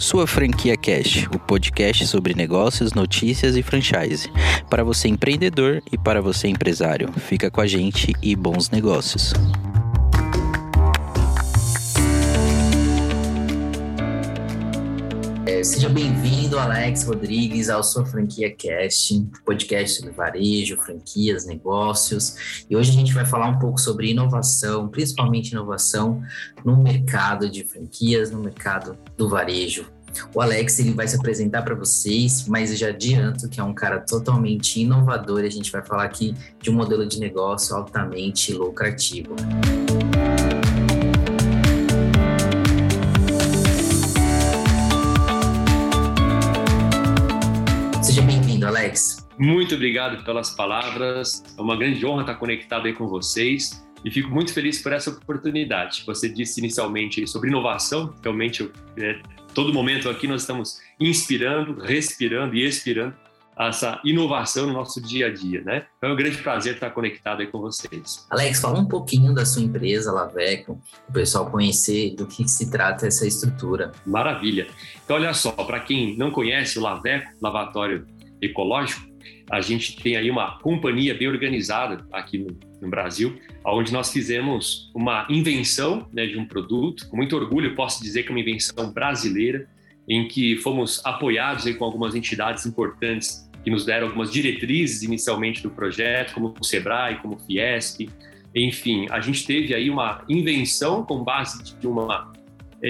Sua Franquia Cash, o podcast sobre negócios, notícias e franchise. Para você empreendedor e para você empresário. Fica com a gente e bons negócios. Seja bem-vindo, Alex Rodrigues, ao Sua Franquia Cast, podcast sobre varejo, franquias, negócios. E hoje a gente vai falar um pouco sobre inovação, principalmente inovação no mercado de franquias, no mercado do varejo. O Alex ele vai se apresentar para vocês, mas eu já adianto que é um cara totalmente inovador. E a gente vai falar aqui de um modelo de negócio altamente lucrativo. Alex. Muito obrigado pelas palavras. É uma grande honra estar conectado aí com vocês e fico muito feliz por essa oportunidade. Você disse inicialmente sobre inovação, realmente é, todo momento aqui nós estamos inspirando, respirando e expirando essa inovação no nosso dia a dia, né? Então é um grande prazer estar conectado aí com vocês. Alex, fala um pouquinho da sua empresa, Laveco, o pessoal conhecer do que se trata essa estrutura. Maravilha. Então olha só, para quem não conhece o Laveco, Lavatório ecológico, a gente tem aí uma companhia bem organizada aqui no, no Brasil, onde nós fizemos uma invenção né, de um produto, com muito orgulho posso dizer que é uma invenção brasileira, em que fomos apoiados aí com algumas entidades importantes que nos deram algumas diretrizes inicialmente do projeto, como o Sebrae, como o Fiesp, enfim, a gente teve aí uma invenção com base de uma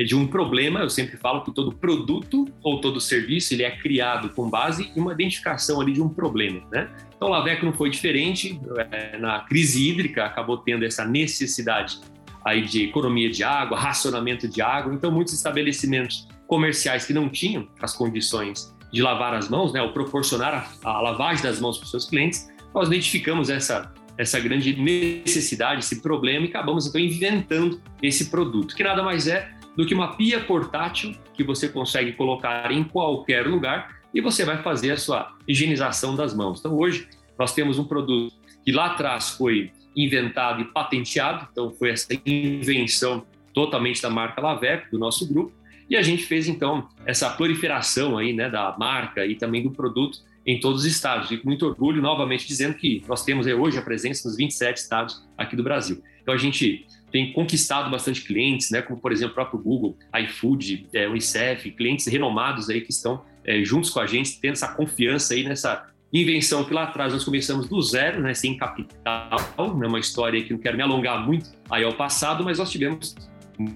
de um problema. Eu sempre falo que todo produto ou todo serviço ele é criado com base em uma identificação ali de um problema, né? Então, o Laveco não foi diferente. É, na crise hídrica, acabou tendo essa necessidade aí de economia de água, racionamento de água. Então, muitos estabelecimentos comerciais que não tinham as condições de lavar as mãos, né, ou proporcionar a, a lavagem das mãos para os seus clientes, nós identificamos essa essa grande necessidade, esse problema e acabamos então inventando esse produto, que nada mais é do que uma pia portátil que você consegue colocar em qualquer lugar e você vai fazer a sua higienização das mãos. Então, hoje, nós temos um produto que lá atrás foi inventado e patenteado, então foi essa invenção totalmente da marca Laveco, do nosso grupo, e a gente fez então essa proliferação aí, né, da marca e também do produto em todos os estados. E com muito orgulho, novamente dizendo que nós temos hoje a presença nos 27 estados aqui do Brasil. Então a gente tem conquistado bastante clientes, né, como por exemplo o próprio Google, iFood, é, Unicef, clientes renomados aí que estão é, juntos com a gente, tendo essa confiança aí nessa invenção que lá atrás nós começamos do zero, né, sem capital, né, uma história que não quero me alongar muito aí ao passado, mas nós tivemos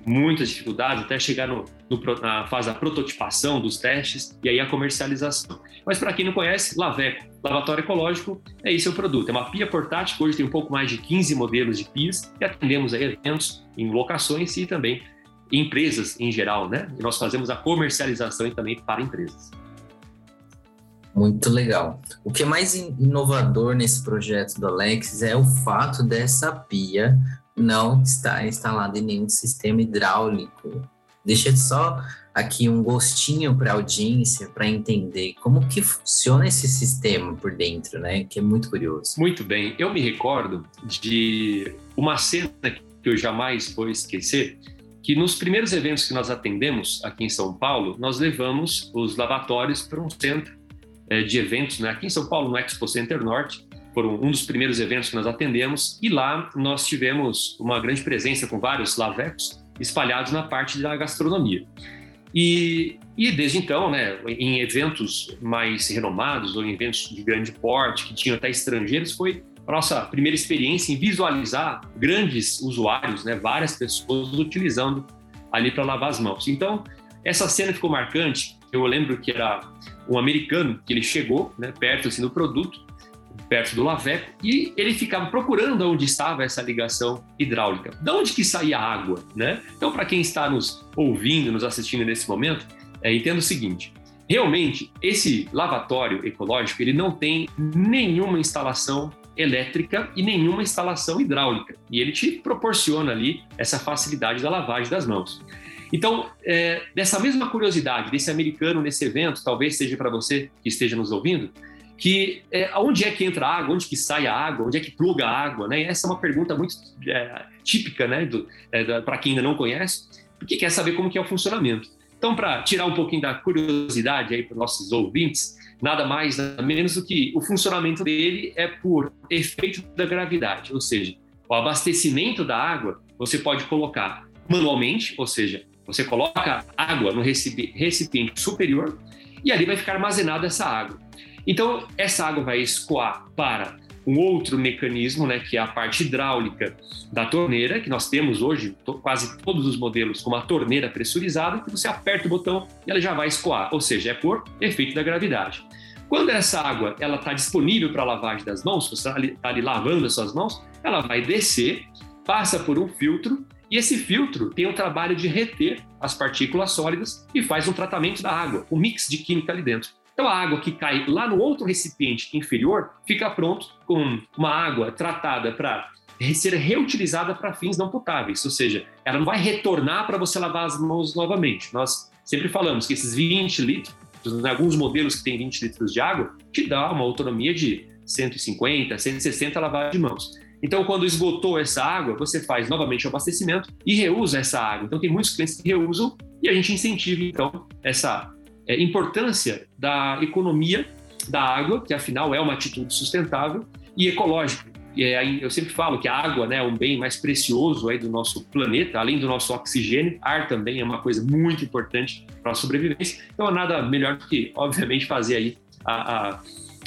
muitas dificuldades até chegar no, no, na fase da prototipação dos testes e aí a comercialização. Mas para quem não conhece, Laveco, lavatório ecológico, é esse o produto. É uma pia portátil hoje tem um pouco mais de 15 modelos de pias e atendemos a eventos em locações e também em empresas em geral, né? E nós fazemos a comercialização e também para empresas. Muito legal. O que é mais inovador nesse projeto do Alexis é o fato dessa pia não está instalada em nenhum sistema hidráulico. Deixa só aqui um gostinho para a audiência para entender como que funciona esse sistema por dentro, né? Que é muito curioso. Muito bem. Eu me recordo de uma cena que eu jamais vou esquecer, que nos primeiros eventos que nós atendemos aqui em São Paulo, nós levamos os lavatórios para um centro eh, de eventos, né? Aqui em São Paulo, no Expo Center Norte, foram um dos primeiros eventos que nós atendemos, e lá nós tivemos uma grande presença com vários lavecos espalhados na parte da gastronomia. E, e desde então, né, em eventos mais renomados ou em eventos de grande porte, que tinham até estrangeiros, foi a nossa primeira experiência em visualizar grandes usuários, né, várias pessoas utilizando ali para lavar as mãos. Então, essa cena ficou marcante. Eu lembro que era um americano que ele chegou né, perto assim, do produto perto do Laveco, e ele ficava procurando onde estava essa ligação hidráulica. De onde que saía a água, né? Então, para quem está nos ouvindo, nos assistindo nesse momento, é, entenda o seguinte, realmente, esse lavatório ecológico, ele não tem nenhuma instalação elétrica e nenhuma instalação hidráulica. E ele te proporciona ali essa facilidade da lavagem das mãos. Então, é, dessa mesma curiosidade desse americano nesse evento, talvez seja para você que esteja nos ouvindo, que é, onde é que entra a água, onde que sai a água, onde é que pluga a água, né? essa é uma pergunta muito é, típica, né, é, para quem ainda não conhece, porque quer saber como que é o funcionamento. Então para tirar um pouquinho da curiosidade aí para os nossos ouvintes, nada mais, nada menos do que o funcionamento dele é por efeito da gravidade, ou seja, o abastecimento da água você pode colocar manualmente, ou seja, você coloca água no recipiente superior e ali vai ficar armazenada essa água. Então, essa água vai escoar para um outro mecanismo, né, que é a parte hidráulica da torneira, que nós temos hoje, quase todos os modelos, com uma torneira pressurizada, que você aperta o botão e ela já vai escoar, ou seja, é por efeito da gravidade. Quando essa água ela está disponível para lavagem das mãos, você está ali, tá ali lavando as suas mãos, ela vai descer, passa por um filtro e esse filtro tem o trabalho de reter as partículas sólidas e faz um tratamento da água, um mix de química ali dentro. Então a água que cai lá no outro recipiente inferior fica pronto com uma água tratada para ser reutilizada para fins não potáveis, ou seja, ela não vai retornar para você lavar as mãos novamente. Nós sempre falamos que esses 20 litros, em alguns modelos que tem 20 litros de água, te dá uma autonomia de 150, 160 lavagens de mãos. Então, quando esgotou essa água, você faz novamente o abastecimento e reusa essa água. Então, tem muitos clientes que reusam e a gente incentiva, então, essa é, importância da economia da água, que afinal é uma atitude sustentável e ecológica. E é, eu sempre falo que a água né, é um bem mais precioso aí do nosso planeta, além do nosso oxigênio. Ar também é uma coisa muito importante para a sobrevivência. Então, nada melhor do que, obviamente, fazer aí a, a,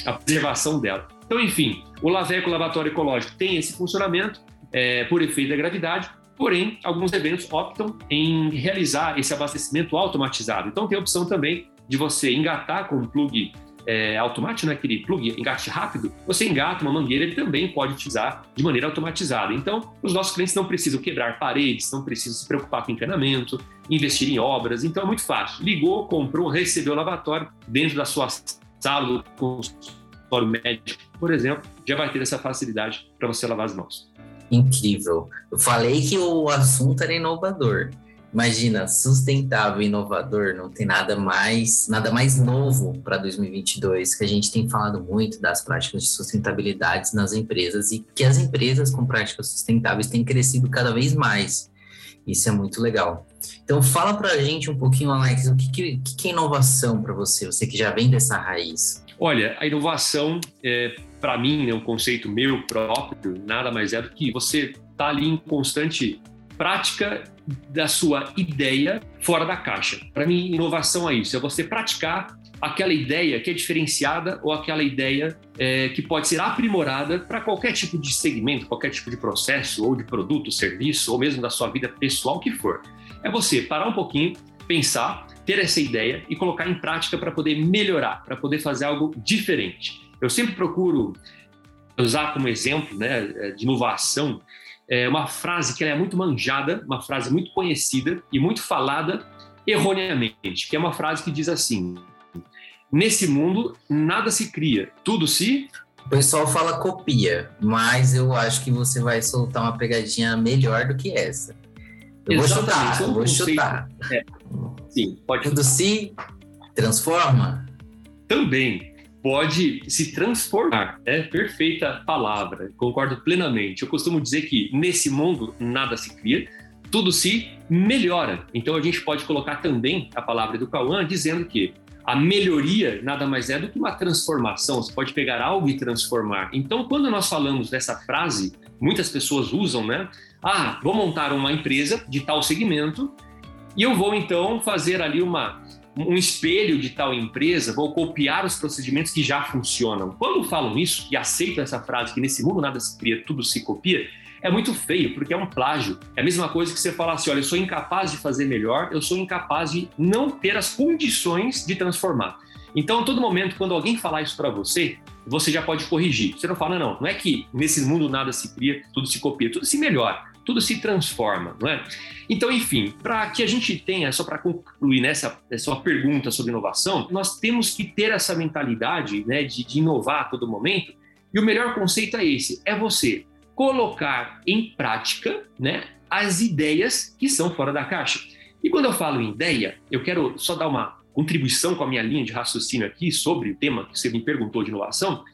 a preservação dela. Então, enfim, o Laveco Lavatório Ecológico tem esse funcionamento é, por efeito da gravidade, Porém, alguns eventos optam em realizar esse abastecimento automatizado. Então, tem a opção também de você engatar com um plug é, automático, né, aquele plug engate rápido, você engata uma mangueira, ele também pode utilizar de maneira automatizada. Então, os nossos clientes não precisam quebrar paredes, não precisam se preocupar com encanamento, investir em obras. Então, é muito fácil. Ligou, comprou, recebeu o lavatório dentro da sua sala do consultório médico, por exemplo, já vai ter essa facilidade para você lavar as mãos incrível. Eu falei que o assunto era inovador. Imagina, sustentável, inovador, não tem nada mais, nada mais novo para 2022, que a gente tem falado muito das práticas de sustentabilidade nas empresas e que as empresas com práticas sustentáveis têm crescido cada vez mais. Isso é muito legal. Então fala para a gente um pouquinho, Alex, o que, que, que é inovação para você, você que já vem dessa raiz? Olha, a inovação é, para mim, é um conceito meu próprio, nada mais é do que você tá ali em constante prática da sua ideia fora da caixa. Para mim, inovação é isso, é você praticar aquela ideia que é diferenciada ou aquela ideia é, que pode ser aprimorada para qualquer tipo de segmento, qualquer tipo de processo ou de produto, serviço ou mesmo da sua vida pessoal, que for. É você parar um pouquinho, pensar, ter essa ideia e colocar em prática para poder melhorar, para poder fazer algo diferente. Eu sempre procuro usar como exemplo né, de inovação é uma frase que é muito manjada, uma frase muito conhecida e muito falada erroneamente, que é uma frase que diz assim: Nesse mundo nada se cria, tudo se o pessoal fala copia, mas eu acho que você vai soltar uma pegadinha melhor do que essa. Eu Exatamente, vou chutar, eu vou chutar. É. Sim, pode se transforma? Também pode se transformar. É perfeita palavra, concordo plenamente. Eu costumo dizer que nesse mundo nada se cria, tudo se melhora. Então a gente pode colocar também a palavra do Cauã dizendo que a melhoria nada mais é do que uma transformação. Você pode pegar algo e transformar. Então, quando nós falamos dessa frase, muitas pessoas usam, né? Ah, vou montar uma empresa de tal segmento e eu vou então fazer ali uma um espelho de tal empresa, vou copiar os procedimentos que já funcionam. Quando falam isso e aceitam essa frase que nesse mundo nada se cria, tudo se copia, é muito feio, porque é um plágio. É a mesma coisa que você falar assim: olha, eu sou incapaz de fazer melhor, eu sou incapaz de não ter as condições de transformar. Então, a todo momento, quando alguém falar isso para você, você já pode corrigir. Você não fala, não, não é que nesse mundo nada se cria, tudo se copia, tudo se melhora tudo se transforma, não é? Então, enfim, para que a gente tenha, só para concluir nessa, nessa pergunta sobre inovação, nós temos que ter essa mentalidade né, de, de inovar a todo momento. E o melhor conceito é esse: é você colocar em prática né, as ideias que são fora da caixa. E quando eu falo em ideia, eu quero só dar uma contribuição com a minha linha de raciocínio aqui sobre o tema que você me perguntou de inovação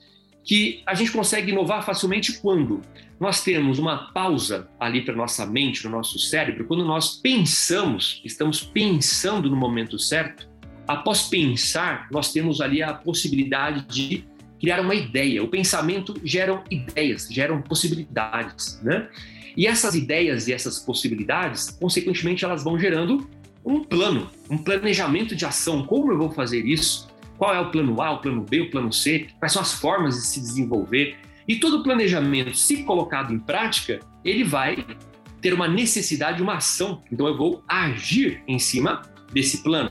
que a gente consegue inovar facilmente quando nós temos uma pausa ali para nossa mente, no nosso cérebro, quando nós pensamos, estamos pensando no momento certo, após pensar, nós temos ali a possibilidade de criar uma ideia. O pensamento geram ideias, geram possibilidades, né? E essas ideias e essas possibilidades, consequentemente, elas vão gerando um plano, um planejamento de ação. Como eu vou fazer isso? Qual é o plano A, o plano B, o plano C? Quais são as formas de se desenvolver? E todo planejamento, se colocado em prática, ele vai ter uma necessidade, uma ação. Então eu vou agir em cima desse plano.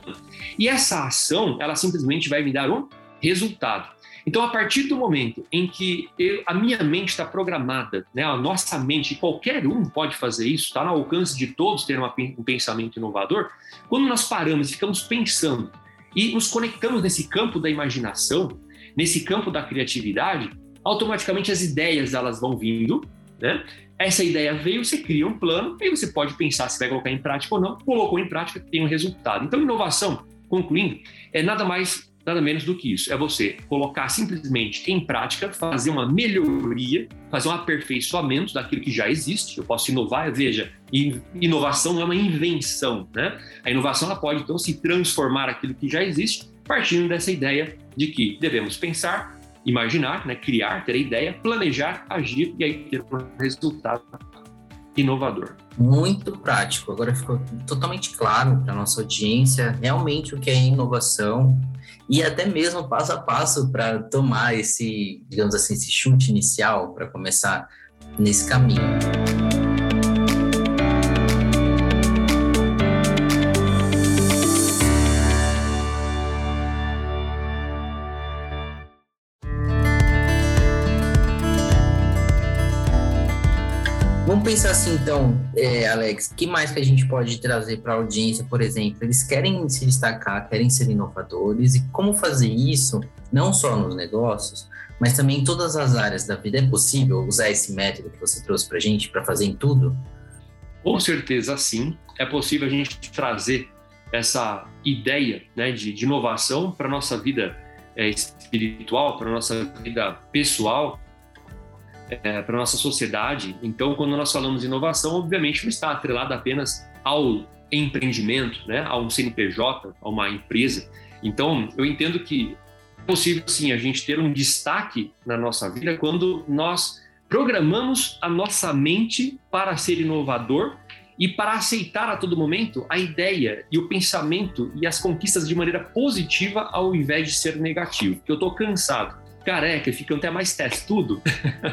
E essa ação, ela simplesmente vai me dar um resultado. Então, a partir do momento em que eu, a minha mente está programada, né, a nossa mente, qualquer um pode fazer isso, está no alcance de todos ter uma, um pensamento inovador, quando nós paramos ficamos pensando e nos conectamos nesse campo da imaginação, nesse campo da criatividade, automaticamente as ideias elas vão vindo, né? Essa ideia veio, você cria um plano, e você pode pensar se vai colocar em prática ou não. Colocou em prática, tem um resultado. Então, inovação, concluindo, é nada mais nada menos do que isso. É você colocar simplesmente em prática, fazer uma melhoria, fazer um aperfeiçoamento daquilo que já existe. Eu posso inovar, veja, inovação não é uma invenção, né? A inovação ela pode então se transformar aquilo que já existe, partindo dessa ideia de que devemos pensar, imaginar, né, criar, ter a ideia, planejar, agir e aí ter um resultado inovador. Muito prático. Agora ficou totalmente claro para nossa audiência realmente o que é inovação e até mesmo passo a passo para tomar esse, digamos assim, esse chute inicial para começar nesse caminho. Vamos pensar assim, então, é, Alex, que mais que a gente pode trazer para a audiência, por exemplo? Eles querem se destacar, querem ser inovadores, e como fazer isso, não só nos negócios, mas também em todas as áreas da vida? É possível usar esse método que você trouxe para a gente para fazer em tudo? Com certeza, sim. É possível a gente trazer essa ideia né, de, de inovação para a nossa vida é, espiritual, para a nossa vida pessoal, é, para nossa sociedade. Então, quando nós falamos de inovação, obviamente não está atrelado apenas ao empreendimento, né, a um CNPJ, a uma empresa. Então, eu entendo que é possível, sim, a gente ter um destaque na nossa vida quando nós programamos a nossa mente para ser inovador e para aceitar a todo momento a ideia e o pensamento e as conquistas de maneira positiva ao invés de ser negativo. Porque eu estou cansado careca, ficam até mais testudo,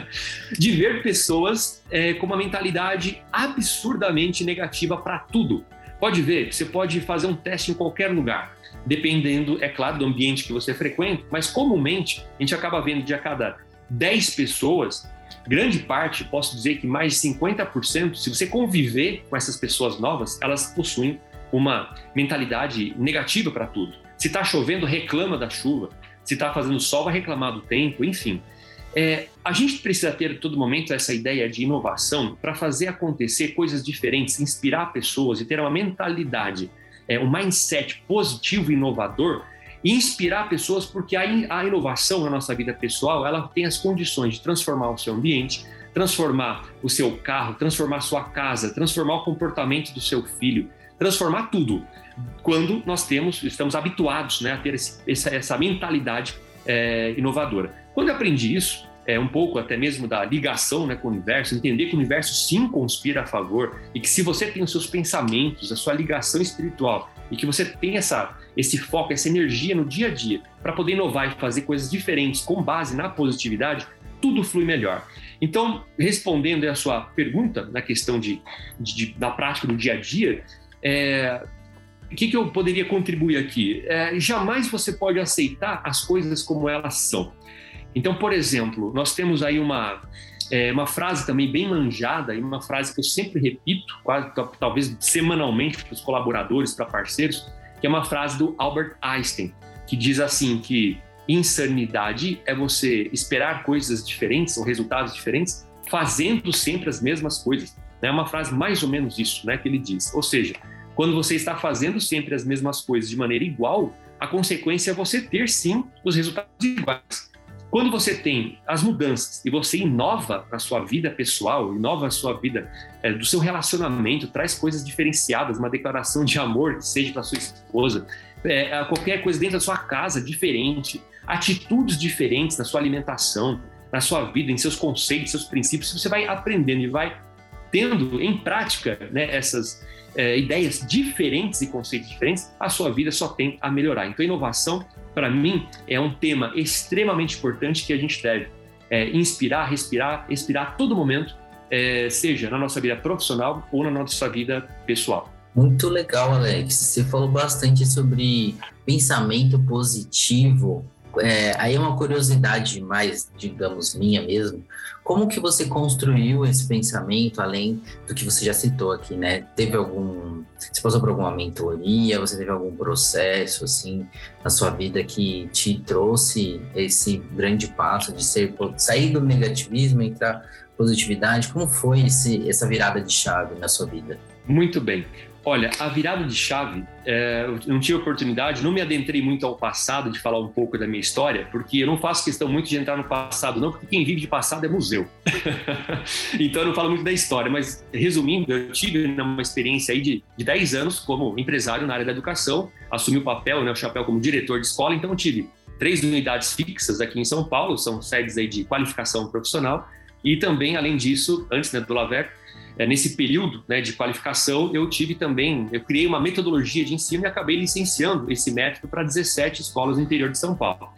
de ver pessoas é, com uma mentalidade absurdamente negativa para tudo. Pode ver, você pode fazer um teste em qualquer lugar, dependendo, é claro, do ambiente que você frequenta, mas comumente a gente acaba vendo de a cada 10 pessoas, grande parte, posso dizer que mais de 50%, se você conviver com essas pessoas novas, elas possuem uma mentalidade negativa para tudo. Se está chovendo, reclama da chuva se está fazendo sol, vai reclamar do tempo, enfim. É, a gente precisa ter todo momento essa ideia de inovação para fazer acontecer coisas diferentes, inspirar pessoas e ter uma mentalidade, é, um mindset positivo e inovador e inspirar pessoas porque a, a inovação na nossa vida pessoal ela tem as condições de transformar o seu ambiente, transformar o seu carro, transformar a sua casa, transformar o comportamento do seu filho, transformar tudo quando nós temos, estamos habituados né, a ter esse, essa, essa, mentalidade é, inovadora. Quando eu aprendi isso, é, um pouco até mesmo da ligação né, com o universo, entender que o universo sim conspira a favor e que se você tem os seus pensamentos, a sua ligação espiritual e que você tem essa, esse foco, essa energia no dia a dia para poder inovar e fazer coisas diferentes com base na positividade, tudo flui melhor. Então, respondendo a sua pergunta na questão de, de, de da prática do dia a dia, é, o que, que eu poderia contribuir aqui? É, jamais você pode aceitar as coisas como elas são. Então, por exemplo, nós temos aí uma, é, uma frase também bem manjada, e uma frase que eu sempre repito, quase talvez semanalmente para os colaboradores, para parceiros, que é uma frase do Albert Einstein, que diz assim que insanidade é você esperar coisas diferentes ou resultados diferentes, fazendo sempre as mesmas coisas. É uma frase mais ou menos isso, né, que ele diz. Ou seja, quando você está fazendo sempre as mesmas coisas de maneira igual, a consequência é você ter sim os resultados iguais. Quando você tem as mudanças e você inova na sua vida pessoal, inova a sua vida é, do seu relacionamento, traz coisas diferenciadas, uma declaração de amor, seja para sua esposa, é, qualquer coisa dentro da sua casa diferente, atitudes diferentes na sua alimentação, na sua vida, em seus conceitos, seus princípios, você vai aprendendo e vai tendo em prática né, essas é, ideias diferentes e conceitos diferentes, a sua vida só tem a melhorar. Então, inovação, para mim, é um tema extremamente importante que a gente deve é, inspirar, respirar, expirar a todo momento, é, seja na nossa vida profissional ou na nossa vida pessoal. Muito legal, Alex. Você falou bastante sobre pensamento positivo é, aí é uma curiosidade mais, digamos, minha mesmo. Como que você construiu esse pensamento, além do que você já citou aqui, né? Teve algum... Você passou por alguma mentoria? Você teve algum processo, assim, na sua vida que te trouxe esse grande passo de ser, sair do negativismo, entrar positividade? Como foi esse, essa virada de chave na sua vida? Muito bem. Olha, a virada de chave, é, eu não tive oportunidade, não me adentrei muito ao passado de falar um pouco da minha história, porque eu não faço questão muito de entrar no passado, não, porque quem vive de passado é museu. então eu não falo muito da história, mas resumindo, eu tive uma experiência aí de, de 10 anos como empresário na área da educação, assumi o papel, né, o chapéu como diretor de escola, então eu tive três unidades fixas aqui em São Paulo, são sedes aí de qualificação profissional, e também, além disso, antes né, do Laver, é, nesse período né, de qualificação, eu tive também, eu criei uma metodologia de ensino e acabei licenciando esse método para 17 escolas no interior de São Paulo.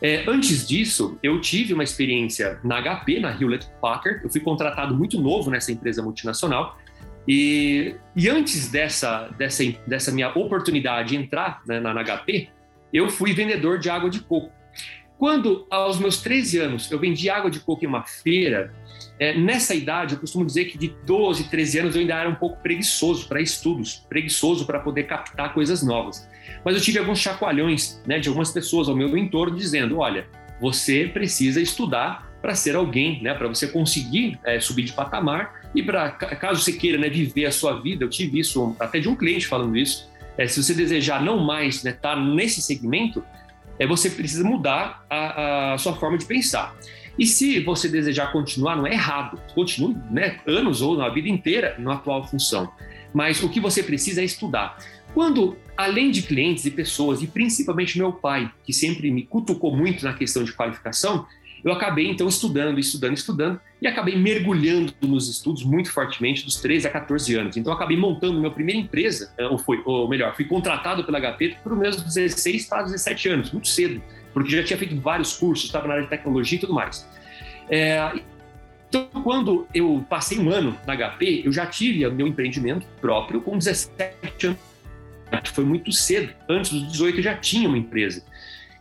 É, antes disso, eu tive uma experiência na HP, na Hewlett Packard. Eu fui contratado muito novo nessa empresa multinacional. E, e antes dessa, dessa, dessa minha oportunidade de entrar né, na, na HP, eu fui vendedor de água de coco. Quando, aos meus 13 anos, eu vendi água de coco em uma feira, é, nessa idade, eu costumo dizer que de 12, 13 anos eu ainda era um pouco preguiçoso para estudos, preguiçoso para poder captar coisas novas. Mas eu tive alguns chacoalhões né, de algumas pessoas ao meu entorno dizendo: olha, você precisa estudar para ser alguém, né, para você conseguir é, subir de patamar e para caso você queira né, viver a sua vida. Eu tive isso até de um cliente falando isso. É, se você desejar não mais estar né, tá nesse segmento, é, você precisa mudar a, a sua forma de pensar. E se você desejar continuar, não é errado. Continue né, anos ou a vida inteira na atual função. Mas o que você precisa é estudar. Quando, além de clientes e pessoas, e principalmente meu pai, que sempre me cutucou muito na questão de qualificação, eu acabei então estudando, estudando, estudando e acabei mergulhando nos estudos muito fortemente dos 13 a 14 anos. Então acabei montando minha primeira empresa, eh, ou foi, ou melhor, fui contratado pela HP por meus 16 para 17 anos, muito cedo porque já tinha feito vários cursos, estava na área de tecnologia e tudo mais. É, então, quando eu passei um ano na HP, eu já tive meu empreendimento próprio com 17 anos. Foi muito cedo. Antes dos 18 eu já tinha uma empresa.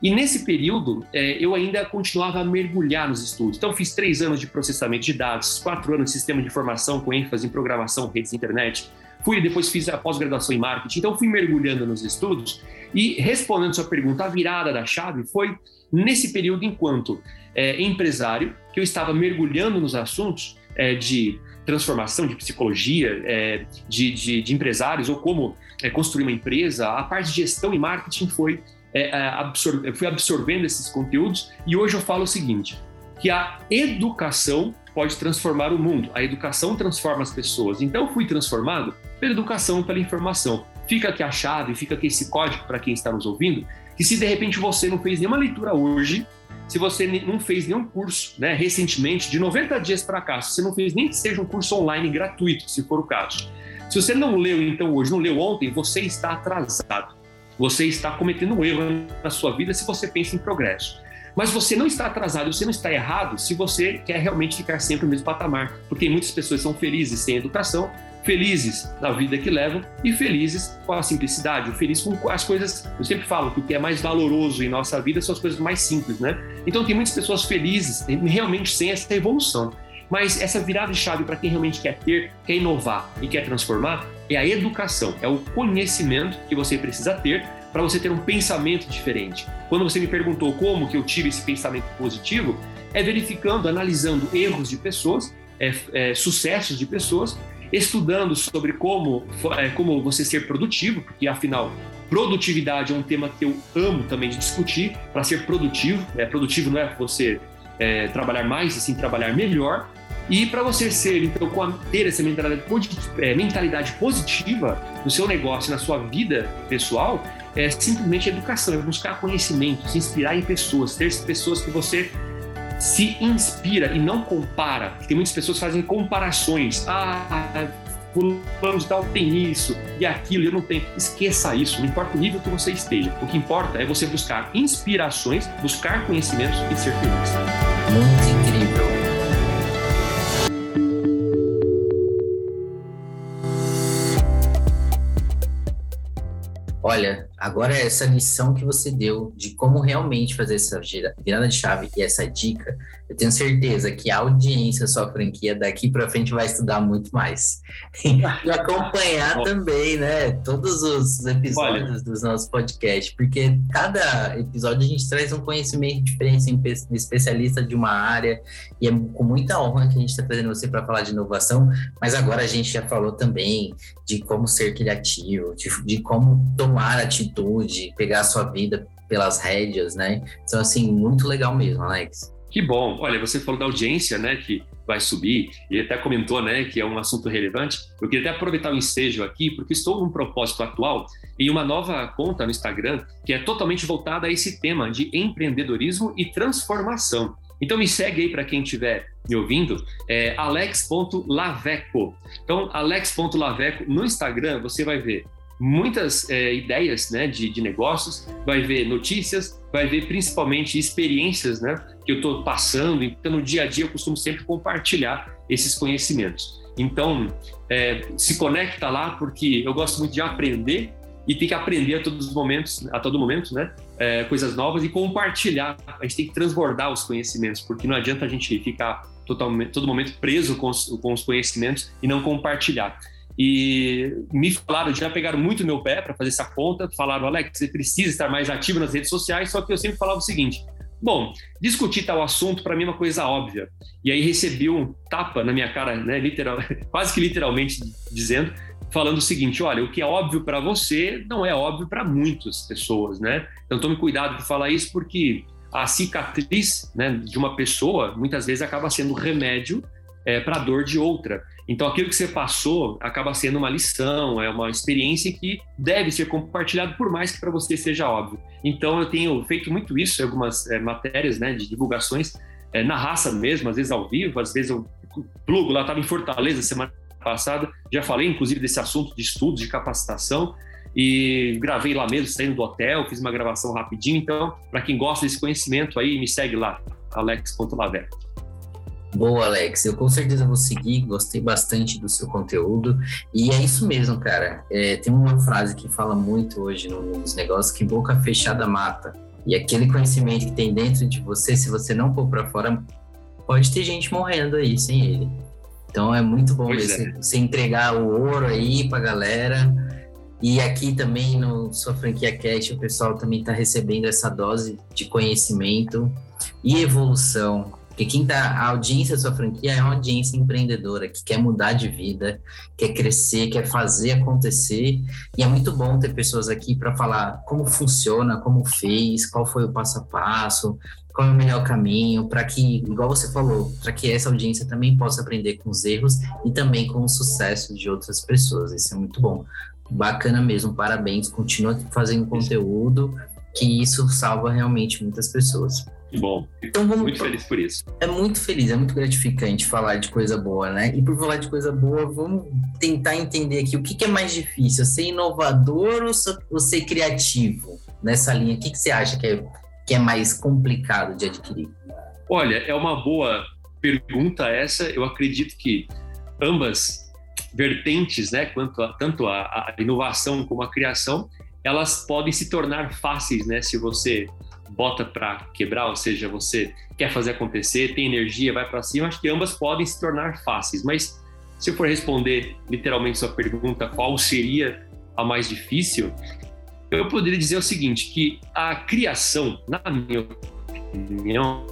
E nesse período, é, eu ainda continuava a mergulhar nos estudos. Então, fiz três anos de processamento de dados, quatro anos de sistema de informação com ênfase em programação, redes internet. Fui depois fiz a pós-graduação em marketing. Então, fui mergulhando nos estudos e respondendo sua pergunta, a virada da chave foi nesse período enquanto é, empresário, que eu estava mergulhando nos assuntos é, de transformação, de psicologia, é, de, de, de, empresários, ou como é, construir uma empresa, a parte de gestão e marketing foi, é, é, fui absorvendo esses conteúdos e hoje eu falo o seguinte, que a educação pode transformar o mundo, a educação transforma as pessoas. Então fui transformado pela educação, pela informação. Fica aqui a chave, fica aqui esse código para quem está nos ouvindo, que se de repente você não fez nenhuma leitura hoje, se você não fez nenhum curso, né, recentemente, de 90 dias para cá, se você não fez nem que seja um curso online gratuito, se for o caso. Se você não leu então hoje, não leu ontem, você está atrasado. Você está cometendo um erro na sua vida se você pensa em progresso. Mas você não está atrasado, você não está errado se você quer realmente ficar sempre no mesmo patamar. Porque muitas pessoas são felizes sem educação, felizes na vida que levam e felizes com a simplicidade, feliz com as coisas. Eu sempre falo que o que é mais valoroso em nossa vida são as coisas mais simples, né? Então tem muitas pessoas felizes realmente sem essa evolução. Mas essa virada de chave para quem realmente quer ter, quer inovar e quer transformar é a educação, é o conhecimento que você precisa ter para você ter um pensamento diferente. Quando você me perguntou como que eu tive esse pensamento positivo, é verificando, analisando erros de pessoas, é, é, sucessos de pessoas estudando sobre como, é, como você ser produtivo, porque afinal Produtividade é um tema que eu amo também de discutir para ser produtivo. É, produtivo não é você é, trabalhar mais, assim, trabalhar melhor. E para você ser, então, ter essa mentalidade, é, mentalidade positiva no seu negócio, na sua vida pessoal, é simplesmente educação, é buscar conhecimento, se inspirar em pessoas, ter pessoas que você se inspira e não compara. Tem muitas pessoas fazem comparações. Ah, fulano de tal tem isso e aquilo, eu não tenho. Esqueça isso, não importa o nível que você esteja. O que importa é você buscar inspirações, buscar conhecimentos e ser feliz. Olha, agora essa lição que você deu de como realmente fazer essa virada de chave e essa dica, eu tenho certeza que a audiência sua franquia daqui para frente vai estudar muito mais. e acompanhar também, né, todos os episódios Olha. dos nossos podcasts, porque cada episódio a gente traz um conhecimento diferente em especialista de uma área, e é com muita honra que a gente está trazendo você para falar de inovação, mas agora a gente já falou também de como ser criativo, de, de como tomar atitude, pegar a sua vida pelas rédeas, né? Então, assim, muito legal mesmo, Alex. Que bom. Olha, você falou da audiência, né, que vai subir, e até comentou, né, que é um assunto relevante. Eu queria até aproveitar o ensejo aqui, porque estou num propósito atual em uma nova conta no Instagram que é totalmente voltada a esse tema de empreendedorismo e transformação. Então me segue aí para quem estiver me ouvindo, é alex.laveco. Então, alex.laveco no Instagram você vai ver muitas é, ideias né, de, de, negócios, vai ver notícias, vai ver principalmente experiências né, que eu estou passando. Então, no dia a dia, eu costumo sempre compartilhar esses conhecimentos. Então, é, se conecta lá, porque eu gosto muito de aprender e tem que aprender a todos os momentos, a todo momento, né? É, coisas novas e compartilhar. A gente tem que transbordar os conhecimentos, porque não adianta a gente ficar totalmente, todo momento preso com os, com os conhecimentos e não compartilhar. E me falaram, já pegaram muito meu pé para fazer essa conta, falaram, Alex, você precisa estar mais ativo nas redes sociais, só que eu sempre falava o seguinte, Bom, discutir tal assunto para mim é uma coisa óbvia. E aí recebi um tapa na minha cara, né, literal, quase que literalmente dizendo, falando o seguinte: olha, o que é óbvio para você não é óbvio para muitas pessoas, né? Então tome cuidado de falar isso porque a cicatriz né, de uma pessoa muitas vezes acaba sendo remédio é, para a dor de outra. Então, aquilo que você passou acaba sendo uma lição, é uma experiência que deve ser compartilhado, por mais que para você seja óbvio. Então, eu tenho feito muito isso em algumas é, matérias né, de divulgações, é, na raça mesmo, às vezes ao vivo, às vezes eu plugo lá, estava em Fortaleza semana passada, já falei inclusive desse assunto de estudos, de capacitação, e gravei lá mesmo, saindo do hotel, fiz uma gravação rapidinho. Então, para quem gosta desse conhecimento aí, me segue lá, alex.laver. Boa, Alex. Eu com certeza vou seguir. Gostei bastante do seu conteúdo. E é isso mesmo, cara. É, tem uma frase que fala muito hoje nos negócios que boca fechada mata. E aquele conhecimento que tem dentro de você, se você não pôr para fora, pode ter gente morrendo aí sem ele. Então é muito bom é. você entregar o ouro aí pra galera. E aqui também no Sua Franquia Cast, o pessoal também está recebendo essa dose de conhecimento e evolução porque quem tá, a audiência da sua franquia é uma audiência empreendedora, que quer mudar de vida, quer crescer, quer fazer acontecer. E é muito bom ter pessoas aqui para falar como funciona, como fez, qual foi o passo a passo, qual é o melhor caminho, para que, igual você falou, para que essa audiência também possa aprender com os erros e também com o sucesso de outras pessoas. Isso é muito bom. Bacana mesmo, parabéns. Continua fazendo conteúdo, que isso salva realmente muitas pessoas. Que bom. Então vamos muito feliz por isso. É muito feliz, é muito gratificante falar de coisa boa, né? E por falar de coisa boa, vamos tentar entender aqui o que, que é mais difícil, ser inovador ou ser criativo nessa linha? O que, que você acha que é, que é mais complicado de adquirir? Olha, é uma boa pergunta essa. Eu acredito que ambas vertentes, né, quanto a, tanto a, a inovação como a criação, elas podem se tornar fáceis, né, se você bota para quebrar, ou seja, você quer fazer acontecer, tem energia, vai para cima, acho que ambas podem se tornar fáceis. Mas se eu for responder literalmente sua pergunta, qual seria a mais difícil, eu poderia dizer o seguinte, que a criação, na minha opinião,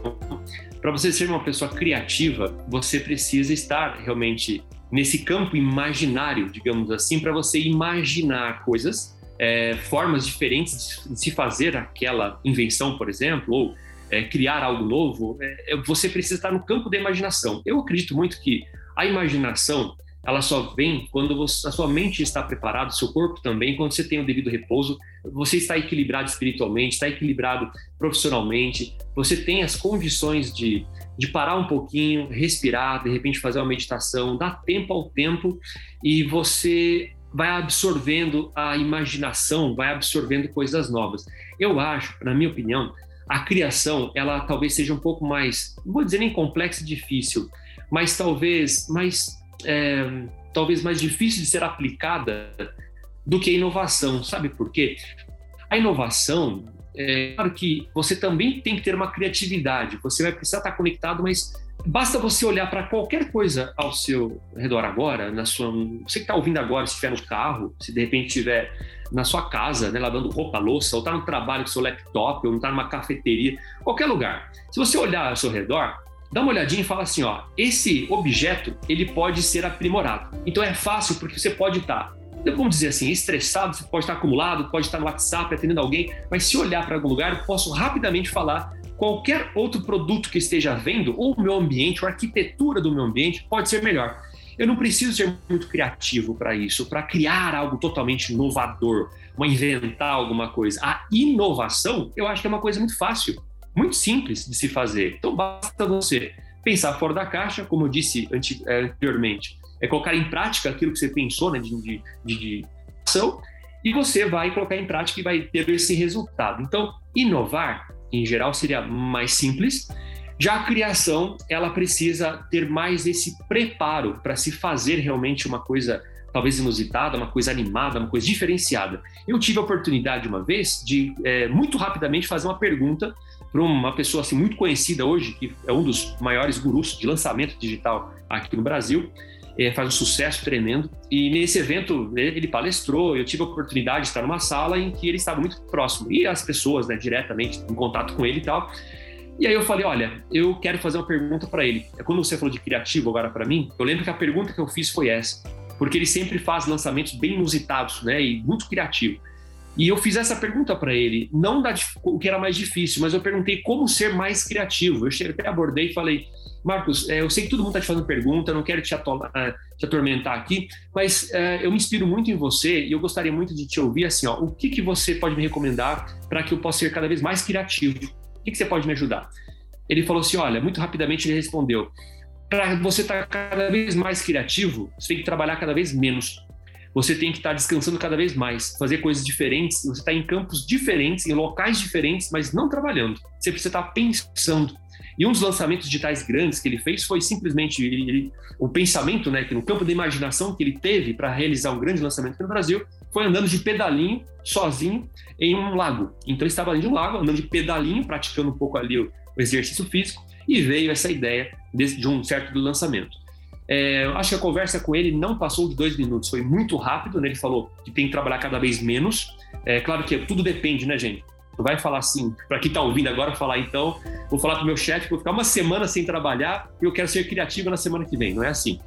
para você ser uma pessoa criativa, você precisa estar realmente nesse campo imaginário, digamos assim, para você imaginar coisas é, formas diferentes de se fazer aquela invenção, por exemplo, ou é, criar algo novo, é, é, você precisa estar no campo da imaginação. Eu acredito muito que a imaginação ela só vem quando você, a sua mente está preparada, seu corpo também, quando você tem o devido repouso, você está equilibrado espiritualmente, está equilibrado profissionalmente, você tem as condições de, de parar um pouquinho, respirar, de repente fazer uma meditação, dar tempo ao tempo e você vai absorvendo a imaginação, vai absorvendo coisas novas. Eu acho, na minha opinião, a criação, ela talvez seja um pouco mais, não vou dizer nem complexa e difícil, mas talvez mais, é, talvez mais difícil de ser aplicada do que a inovação. Sabe por quê? A inovação, é claro que você também tem que ter uma criatividade, você vai precisar estar conectado, mas Basta você olhar para qualquer coisa ao seu redor agora, na sua, você que está ouvindo agora, se estiver no carro, se de repente estiver na sua casa, né, lavando roupa, louça, ou está no trabalho com seu laptop, ou está numa cafeteria, qualquer lugar. Se você olhar ao seu redor, dá uma olhadinha e fala assim, ó, esse objeto ele pode ser aprimorado. Então é fácil porque você pode estar tá vamos dizer assim, estressado, você pode estar acumulado, pode estar no WhatsApp atendendo alguém, mas se olhar para algum lugar, eu posso rapidamente falar qualquer outro produto que esteja vendo, ou o meu ambiente, ou a arquitetura do meu ambiente, pode ser melhor. Eu não preciso ser muito criativo para isso, para criar algo totalmente inovador, uma inventar alguma coisa. A inovação, eu acho que é uma coisa muito fácil, muito simples de se fazer. Então basta você pensar fora da caixa, como eu disse é, anteriormente, é colocar em prática aquilo que você pensou né, de, de, de ação, e você vai colocar em prática e vai ter esse resultado. Então, inovar em geral seria mais simples. Já a criação, ela precisa ter mais esse preparo para se fazer realmente uma coisa talvez inusitada, uma coisa animada, uma coisa diferenciada. Eu tive a oportunidade uma vez de é, muito rapidamente fazer uma pergunta para uma pessoa assim muito conhecida hoje, que é um dos maiores gurus de lançamento digital aqui no Brasil, é, faz um sucesso tremendo. E nesse evento ele palestrou, eu tive a oportunidade de estar numa sala em que ele estava muito próximo e as pessoas, né, diretamente em contato com ele e tal. E aí eu falei, olha, eu quero fazer uma pergunta para ele. É quando você falou de criativo agora para mim, eu lembro que a pergunta que eu fiz foi essa, porque ele sempre faz lançamentos bem inusitados, né, e muito criativo. E eu fiz essa pergunta para ele, não da o que era mais difícil, mas eu perguntei como ser mais criativo. Eu até abordei e falei, Marcos, é, eu sei que todo mundo está te fazendo pergunta, não quero te, é, te atormentar aqui, mas é, eu me inspiro muito em você e eu gostaria muito de te ouvir assim, ó, o que, que você pode me recomendar para que eu possa ser cada vez mais criativo? O que, que você pode me ajudar? Ele falou assim, olha, muito rapidamente ele respondeu, para você estar tá cada vez mais criativo, você tem que trabalhar cada vez menos. Você tem que estar tá descansando cada vez mais, fazer coisas diferentes. Você está em campos diferentes, em locais diferentes, mas não trabalhando. Você precisa estar tá pensando. E um dos lançamentos digitais grandes que ele fez foi simplesmente ele, o pensamento, né, que no campo da imaginação que ele teve para realizar um grande lançamento aqui no Brasil, foi andando de pedalinho, sozinho, em um lago. Então ele estava ali de um lago, andando de pedalinho, praticando um pouco ali o, o exercício físico, e veio essa ideia de, de um certo lançamento. É, acho que a conversa com ele não passou de dois minutos, foi muito rápido, né? Ele falou que tem que trabalhar cada vez menos. É claro que tudo depende, né, gente? Tu vai falar assim, para quem está ouvindo agora, falar então, vou falar pro meu chefe, vou ficar uma semana sem trabalhar e eu quero ser criativo na semana que vem. Não é assim.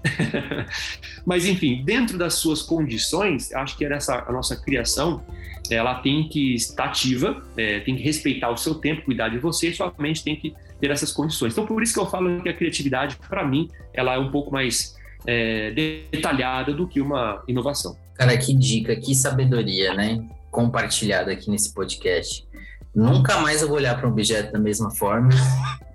Mas enfim, dentro das suas condições, acho que essa a nossa criação, ela tem que estar ativa, é, tem que respeitar o seu tempo, cuidar de você, sua mente tem que ter essas condições. Então, por isso que eu falo que a criatividade, para mim, ela é um pouco mais é, detalhada do que uma inovação. Cara, que dica, que sabedoria, né? Compartilhada aqui nesse podcast. Nunca mais eu vou olhar para um objeto da mesma forma.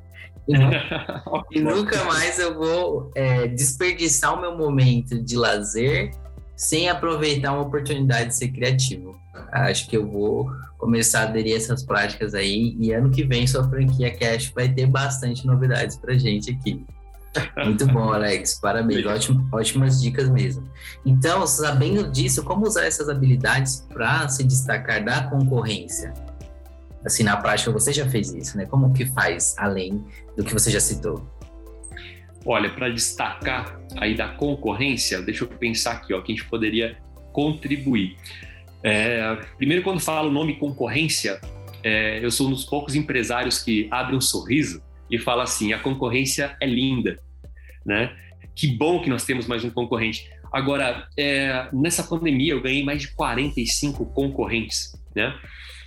E, e nunca mais eu vou é, desperdiçar o meu momento de lazer sem aproveitar uma oportunidade de ser criativo. Acho que eu vou começar a aderir a essas práticas aí e ano que vem sua franquia Cash vai ter bastante novidades para gente aqui. Muito bom, Alex. Parabéns. Ótimo, ótimas dicas mesmo. Então, sabendo disso, como usar essas habilidades para se destacar da concorrência? Assim, na prática, você já fez isso, né? Como que faz além do que você já citou? Olha, para destacar aí da concorrência, deixa eu pensar aqui, ó, que a gente poderia contribuir. É, primeiro, quando falo o nome concorrência, é, eu sou um dos poucos empresários que abre um sorriso e fala assim: a concorrência é linda, né? Que bom que nós temos mais um concorrente. Agora, é, nessa pandemia, eu ganhei mais de 45 concorrentes, né?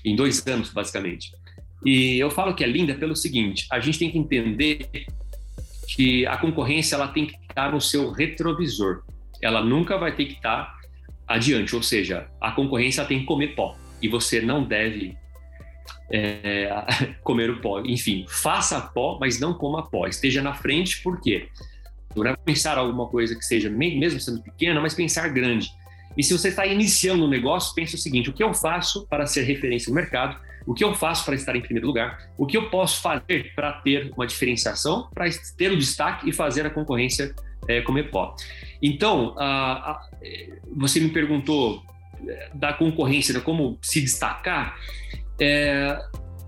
Em dois anos, basicamente. E eu falo que é linda pelo seguinte: a gente tem que entender que a concorrência ela tem que estar no seu retrovisor. Ela nunca vai ter que estar adiante, ou seja, a concorrência tem que comer pó e você não deve é, comer o pó. Enfim, faça pó, mas não coma pó. Esteja na frente, por quê? Não é pensar alguma coisa que seja, mesmo sendo pequena, mas pensar grande. E se você está iniciando um negócio, pense o seguinte: o que eu faço para ser referência no mercado? O que eu faço para estar em primeiro lugar? O que eu posso fazer para ter uma diferenciação, para ter o destaque e fazer a concorrência é, comer pó? Então, a, a, você me perguntou é, da concorrência, né, como se destacar. É,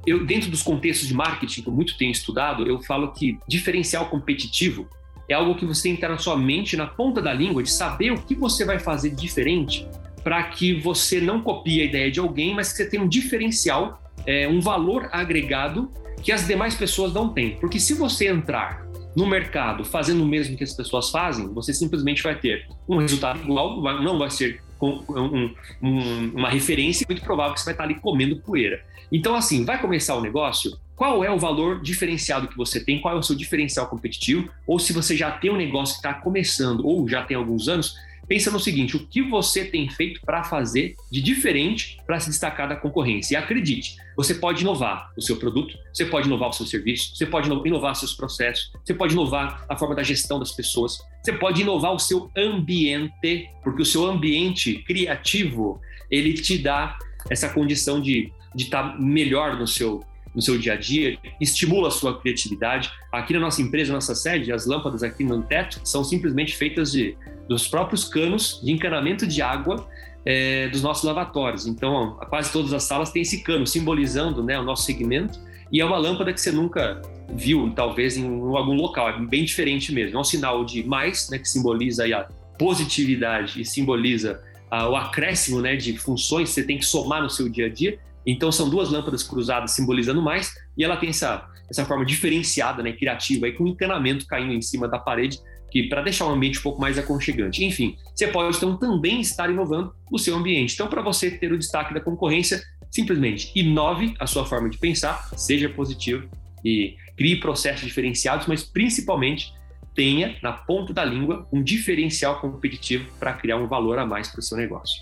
eu, dentro dos contextos de marketing que eu muito tenho estudado, eu falo que diferencial competitivo é algo que você tem que ter na sua mente, na ponta da língua, de saber o que você vai fazer diferente para que você não copie a ideia de alguém, mas que você tenha um diferencial, é, um valor agregado que as demais pessoas não têm. Porque se você entrar no mercado fazendo o mesmo que as pessoas fazem, você simplesmente vai ter um resultado igual, não vai ser um, um, uma referência, muito provável que você vai estar ali comendo poeira. Então, assim, vai começar o negócio, qual é o valor diferenciado que você tem, qual é o seu diferencial competitivo, ou se você já tem um negócio que está começando ou já tem alguns anos, pensa no seguinte: o que você tem feito para fazer de diferente para se destacar da concorrência? E acredite, você pode inovar o seu produto, você pode inovar o seu serviço, você pode inovar seus processos, você pode inovar a forma da gestão das pessoas, você pode inovar o seu ambiente, porque o seu ambiente criativo ele te dá essa condição de estar tá melhor no seu no seu dia a dia, estimula a sua criatividade. Aqui na nossa empresa, nossa sede, as lâmpadas aqui no teto são simplesmente feitas de, dos próprios canos de encanamento de água é, dos nossos lavatórios. Então, quase todas as salas têm esse cano simbolizando né, o nosso segmento e é uma lâmpada que você nunca viu, talvez, em algum local. É bem diferente mesmo. É um sinal de mais, né, que simboliza a positividade e simboliza o acréscimo né, de funções que você tem que somar no seu dia a dia. Então são duas lâmpadas cruzadas simbolizando mais, e ela tem essa, essa forma diferenciada, né, criativa, aí, com um encanamento caindo em cima da parede, que para deixar o ambiente um pouco mais aconchegante. Enfim, você pode então também estar inovando o seu ambiente. Então, para você ter o destaque da concorrência, simplesmente inove a sua forma de pensar, seja positivo e crie processos diferenciados, mas principalmente tenha na ponta da língua um diferencial competitivo para criar um valor a mais para o seu negócio.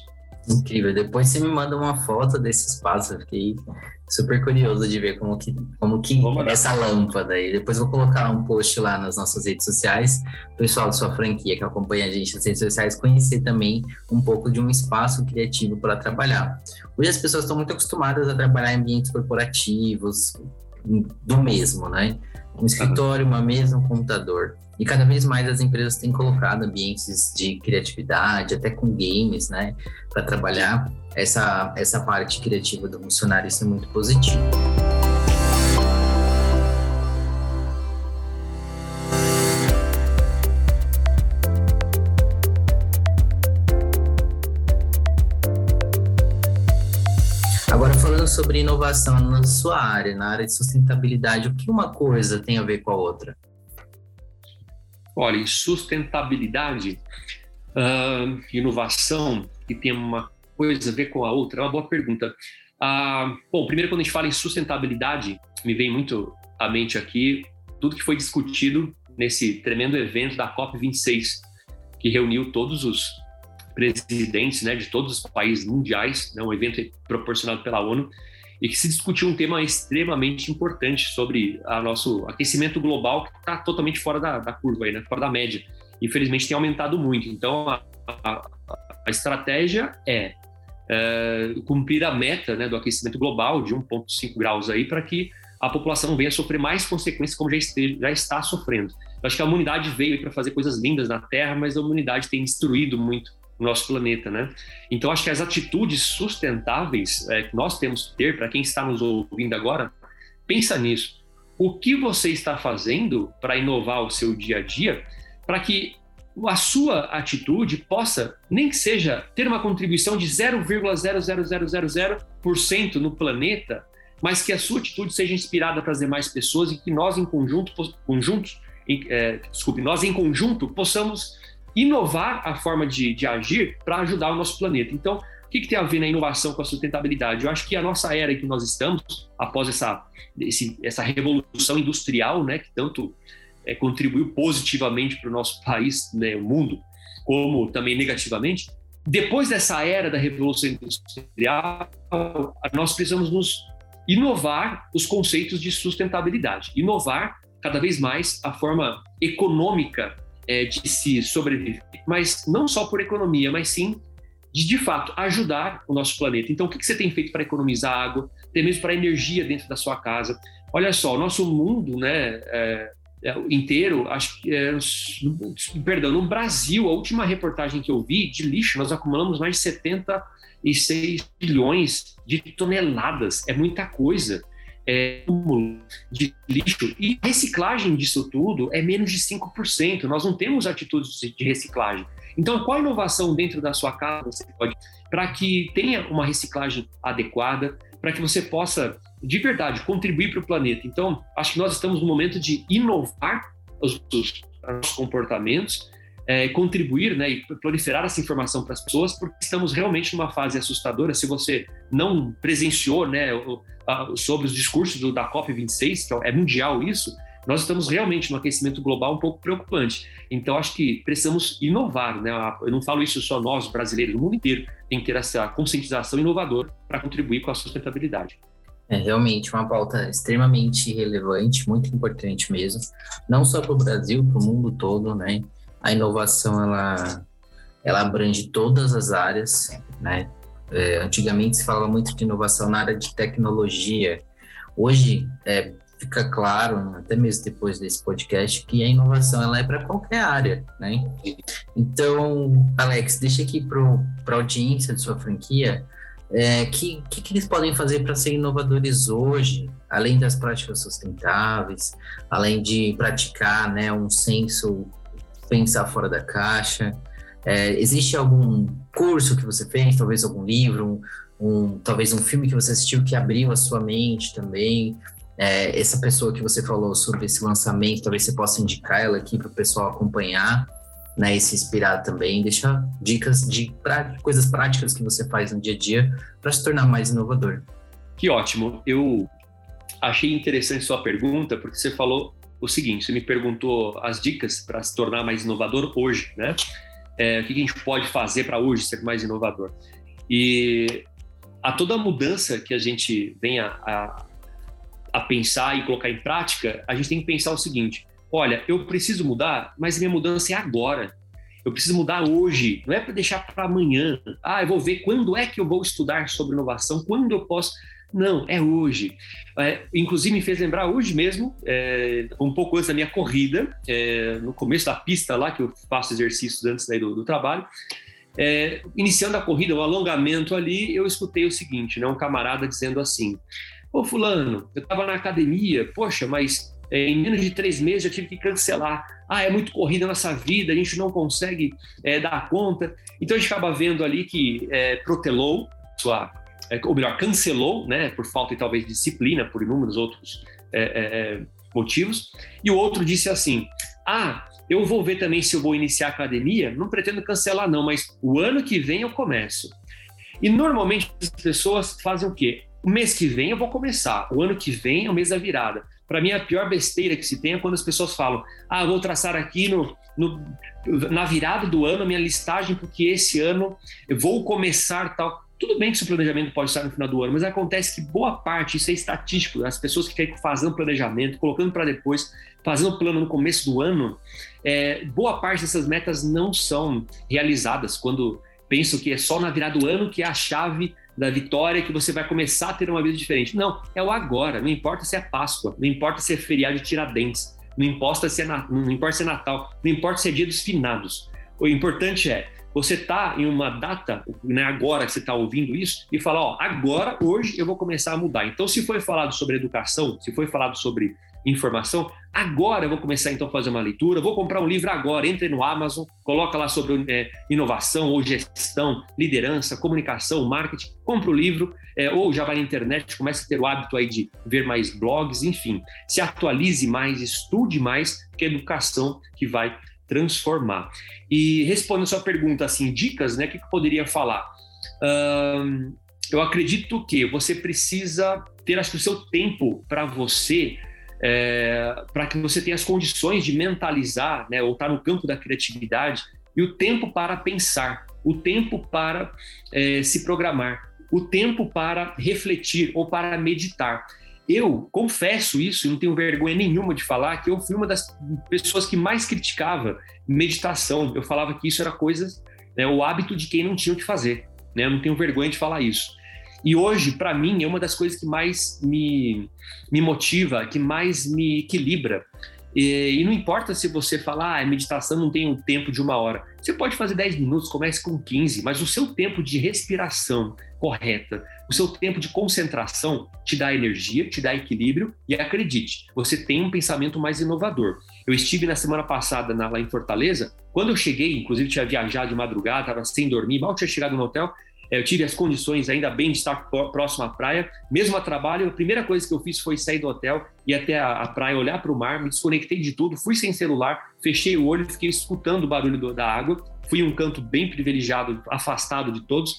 Incrível. Depois você me manda uma foto desse espaço. Eu fiquei super curioso de ver como que, como que essa lâmpada. E depois vou colocar um post lá nas nossas redes sociais. O pessoal da sua franquia que acompanha a gente nas redes sociais conhecer também um pouco de um espaço criativo para trabalhar. Hoje as pessoas estão muito acostumadas a trabalhar em ambientes corporativos, do mesmo, né? Um escritório, uma mesa, um computador. E cada vez mais as empresas têm colocado ambientes de criatividade, até com games, né, para trabalhar essa, essa parte criativa do funcionário. Isso é muito positivo. Sobre inovação na sua área, na área de sustentabilidade, o que uma coisa tem a ver com a outra? Olha, sustentabilidade, uh, inovação, que tem uma coisa a ver com a outra, é uma boa pergunta. Uh, bom, primeiro, quando a gente fala em sustentabilidade, me vem muito à mente aqui tudo que foi discutido nesse tremendo evento da COP26, que reuniu todos os presidentes né, de todos os países mundiais, né, um evento proporcionado pela ONU, e que se discutiu um tema extremamente importante sobre o nosso aquecimento global, que está totalmente fora da, da curva, aí, né? fora da média. Infelizmente tem aumentado muito. Então a, a, a estratégia é, é, cumprir a meta né, do aquecimento global de 1,5 graus aí para que a população venha sofrer mais consequências como já, esteja, já está sofrendo. Eu acho que a humanidade veio para fazer coisas lindas na Terra, mas a humanidade tem destruído muito nosso planeta, né? Então acho que as atitudes sustentáveis é, que nós temos que ter para quem está nos ouvindo agora, pensa nisso. O que você está fazendo para inovar o seu dia a dia, para que a sua atitude possa, nem que seja, ter uma contribuição de 0,00000% no planeta, mas que a sua atitude seja inspirada para as demais pessoas e que nós em conjunto, conjuntos, é, desculpe, nós em conjunto possamos inovar a forma de, de agir para ajudar o nosso planeta. Então, o que, que, tem a ver na inovação com a sustentabilidade? Eu acho que a nossa era que nós estamos, após essa, esse, essa revolução industrial, né, que tanto é, contribuiu positivamente para o nosso país, né, o mundo, como também negativamente, depois dessa era da revolução industrial, nós precisamos nos inovar os conceitos de sustentabilidade, inovar cada vez mais a forma econômica é, de se sobreviver, mas não só por economia, mas sim de, de fato, ajudar o nosso planeta. Então, o que, que você tem feito para economizar água, até mesmo para energia dentro da sua casa? Olha só, o nosso mundo, né, é, é, inteiro, acho que, é, perdão, no Brasil, a última reportagem que eu vi de lixo, nós acumulamos mais de 76 bilhões de toneladas, é muita coisa. É, de lixo e reciclagem disso tudo é menos de 5%. Nós não temos atitudes de reciclagem. Então, qual inovação dentro da sua casa você pode para que tenha uma reciclagem adequada, para que você possa de verdade contribuir para o planeta? Então, acho que nós estamos no momento de inovar os, os nossos comportamentos, é, contribuir né, e proliferar essa informação para as pessoas, porque estamos realmente numa fase assustadora. Se você não presenciou né, o, sobre os discursos do, da COP26, que é, é mundial isso, nós estamos realmente num aquecimento global um pouco preocupante. Então, acho que precisamos inovar. Né? Eu não falo isso só nós, brasileiros, o mundo inteiro tem que ter essa conscientização inovadora para contribuir com a sustentabilidade. É realmente uma pauta extremamente relevante, muito importante mesmo, não só para o Brasil, para o mundo todo, né? A inovação ela, ela abrange todas as áreas, né? É, antigamente se falava muito de inovação na área de tecnologia. Hoje é, fica claro, até mesmo depois desse podcast, que a inovação ela é para qualquer área, né? Então, Alex, deixa aqui para a audiência de sua franquia é, que, que, que eles podem fazer para ser inovadores hoje, além das práticas sustentáveis, além de praticar né, um senso, pensar fora da caixa. É, existe algum curso que você fez, talvez algum livro, um, um, talvez um filme que você assistiu que abriu a sua mente também? É, essa pessoa que você falou sobre esse lançamento, talvez você possa indicar ela aqui para o pessoal acompanhar né, e se inspirar também. Deixa dicas de pra, coisas práticas que você faz no dia a dia para se tornar mais inovador. Que ótimo. Eu achei interessante sua pergunta, porque você falou o seguinte: você me perguntou as dicas para se tornar mais inovador hoje, né? É, o que a gente pode fazer para hoje ser mais inovador? E a toda mudança que a gente venha a, a pensar e colocar em prática, a gente tem que pensar o seguinte: olha, eu preciso mudar, mas minha mudança é agora. Eu preciso mudar hoje, não é para deixar para amanhã. Ah, eu vou ver quando é que eu vou estudar sobre inovação, quando eu posso. Não, é hoje. É, inclusive, me fez lembrar hoje mesmo, é, um pouco antes da minha corrida, é, no começo da pista lá, que eu faço exercícios antes do, do trabalho. É, iniciando a corrida, o alongamento ali, eu escutei o seguinte, né, um camarada dizendo assim: Ô, Fulano, eu estava na academia, poxa, mas é, em menos de três meses eu tive que cancelar. Ah, é muito corrida nessa vida, a gente não consegue é, dar conta. Então a gente acaba vendo ali que é, protelou sua, ou melhor, cancelou, né, por falta de talvez disciplina, por inúmeros outros é, é, motivos. E o outro disse assim: Ah, eu vou ver também se eu vou iniciar a academia. Não pretendo cancelar não, mas o ano que vem eu começo. E normalmente as pessoas fazem o quê? O mês que vem eu vou começar, o ano que vem é o mês da virada. Para mim, a pior besteira que se tem é quando as pessoas falam: ah, vou traçar aqui no, no, na virada do ano a minha listagem, porque esse ano eu vou começar tal. Tudo bem que o planejamento pode estar no final do ano, mas acontece que boa parte, isso é estatístico, as pessoas que ficam fazendo planejamento, colocando para depois, fazendo plano no começo do ano, é, boa parte dessas metas não são realizadas quando pensam que é só na virada do ano que é a chave da vitória que você vai começar a ter uma vida diferente. Não, é o agora. Não importa se é Páscoa, não importa se é feriado de Tiradentes, não importa se é, não importa se é Natal, não importa se é dia dos finados. O importante é você tá em uma data, né, agora que você está ouvindo isso, e falar, ó, agora, hoje, eu vou começar a mudar. Então, se foi falado sobre educação, se foi falado sobre informação. Agora eu vou começar então a fazer uma leitura, vou comprar um livro agora, entre no Amazon, coloca lá sobre é, inovação ou gestão, liderança, comunicação, marketing, compra o livro, é, ou já vai na internet, começa a ter o hábito aí de ver mais blogs, enfim, se atualize mais, estude mais, que é educação que vai transformar. E respondendo sua pergunta, assim, dicas, né? O que, que eu poderia falar? Eu acredito que você precisa ter acho que, o seu tempo para você, é, para que você tenha as condições de mentalizar, né, ou estar tá no campo da criatividade, e o tempo para pensar, o tempo para é, se programar, o tempo para refletir ou para meditar. Eu confesso isso não tenho vergonha nenhuma de falar que eu fui uma das pessoas que mais criticava meditação. Eu falava que isso era coisa, né, o hábito de quem não tinha o que fazer. Né? Eu não tenho vergonha de falar isso. E hoje, para mim, é uma das coisas que mais me, me motiva, que mais me equilibra. E, e, não importa se você falar, ah, meditação não tem um tempo de uma hora. Você pode fazer 10 minutos, comece com 15, mas o seu tempo de respiração correta, o seu tempo de concentração te dá energia, te dá equilíbrio e acredite, você tem um pensamento mais inovador. Eu estive na semana passada na, lá em Fortaleza, quando eu cheguei, inclusive tinha viajado de madrugada, estava sem dormir, mal tinha chegado no hotel, eu tive as condições, ainda bem, de estar próximo à praia. Mesmo a trabalho, a primeira coisa que eu fiz foi sair do hotel, ir até a, a praia, olhar para o mar, me desconectei de tudo, fui sem celular, fechei o olho, fiquei escutando o barulho do, da água. Fui um canto bem privilegiado, afastado de todos,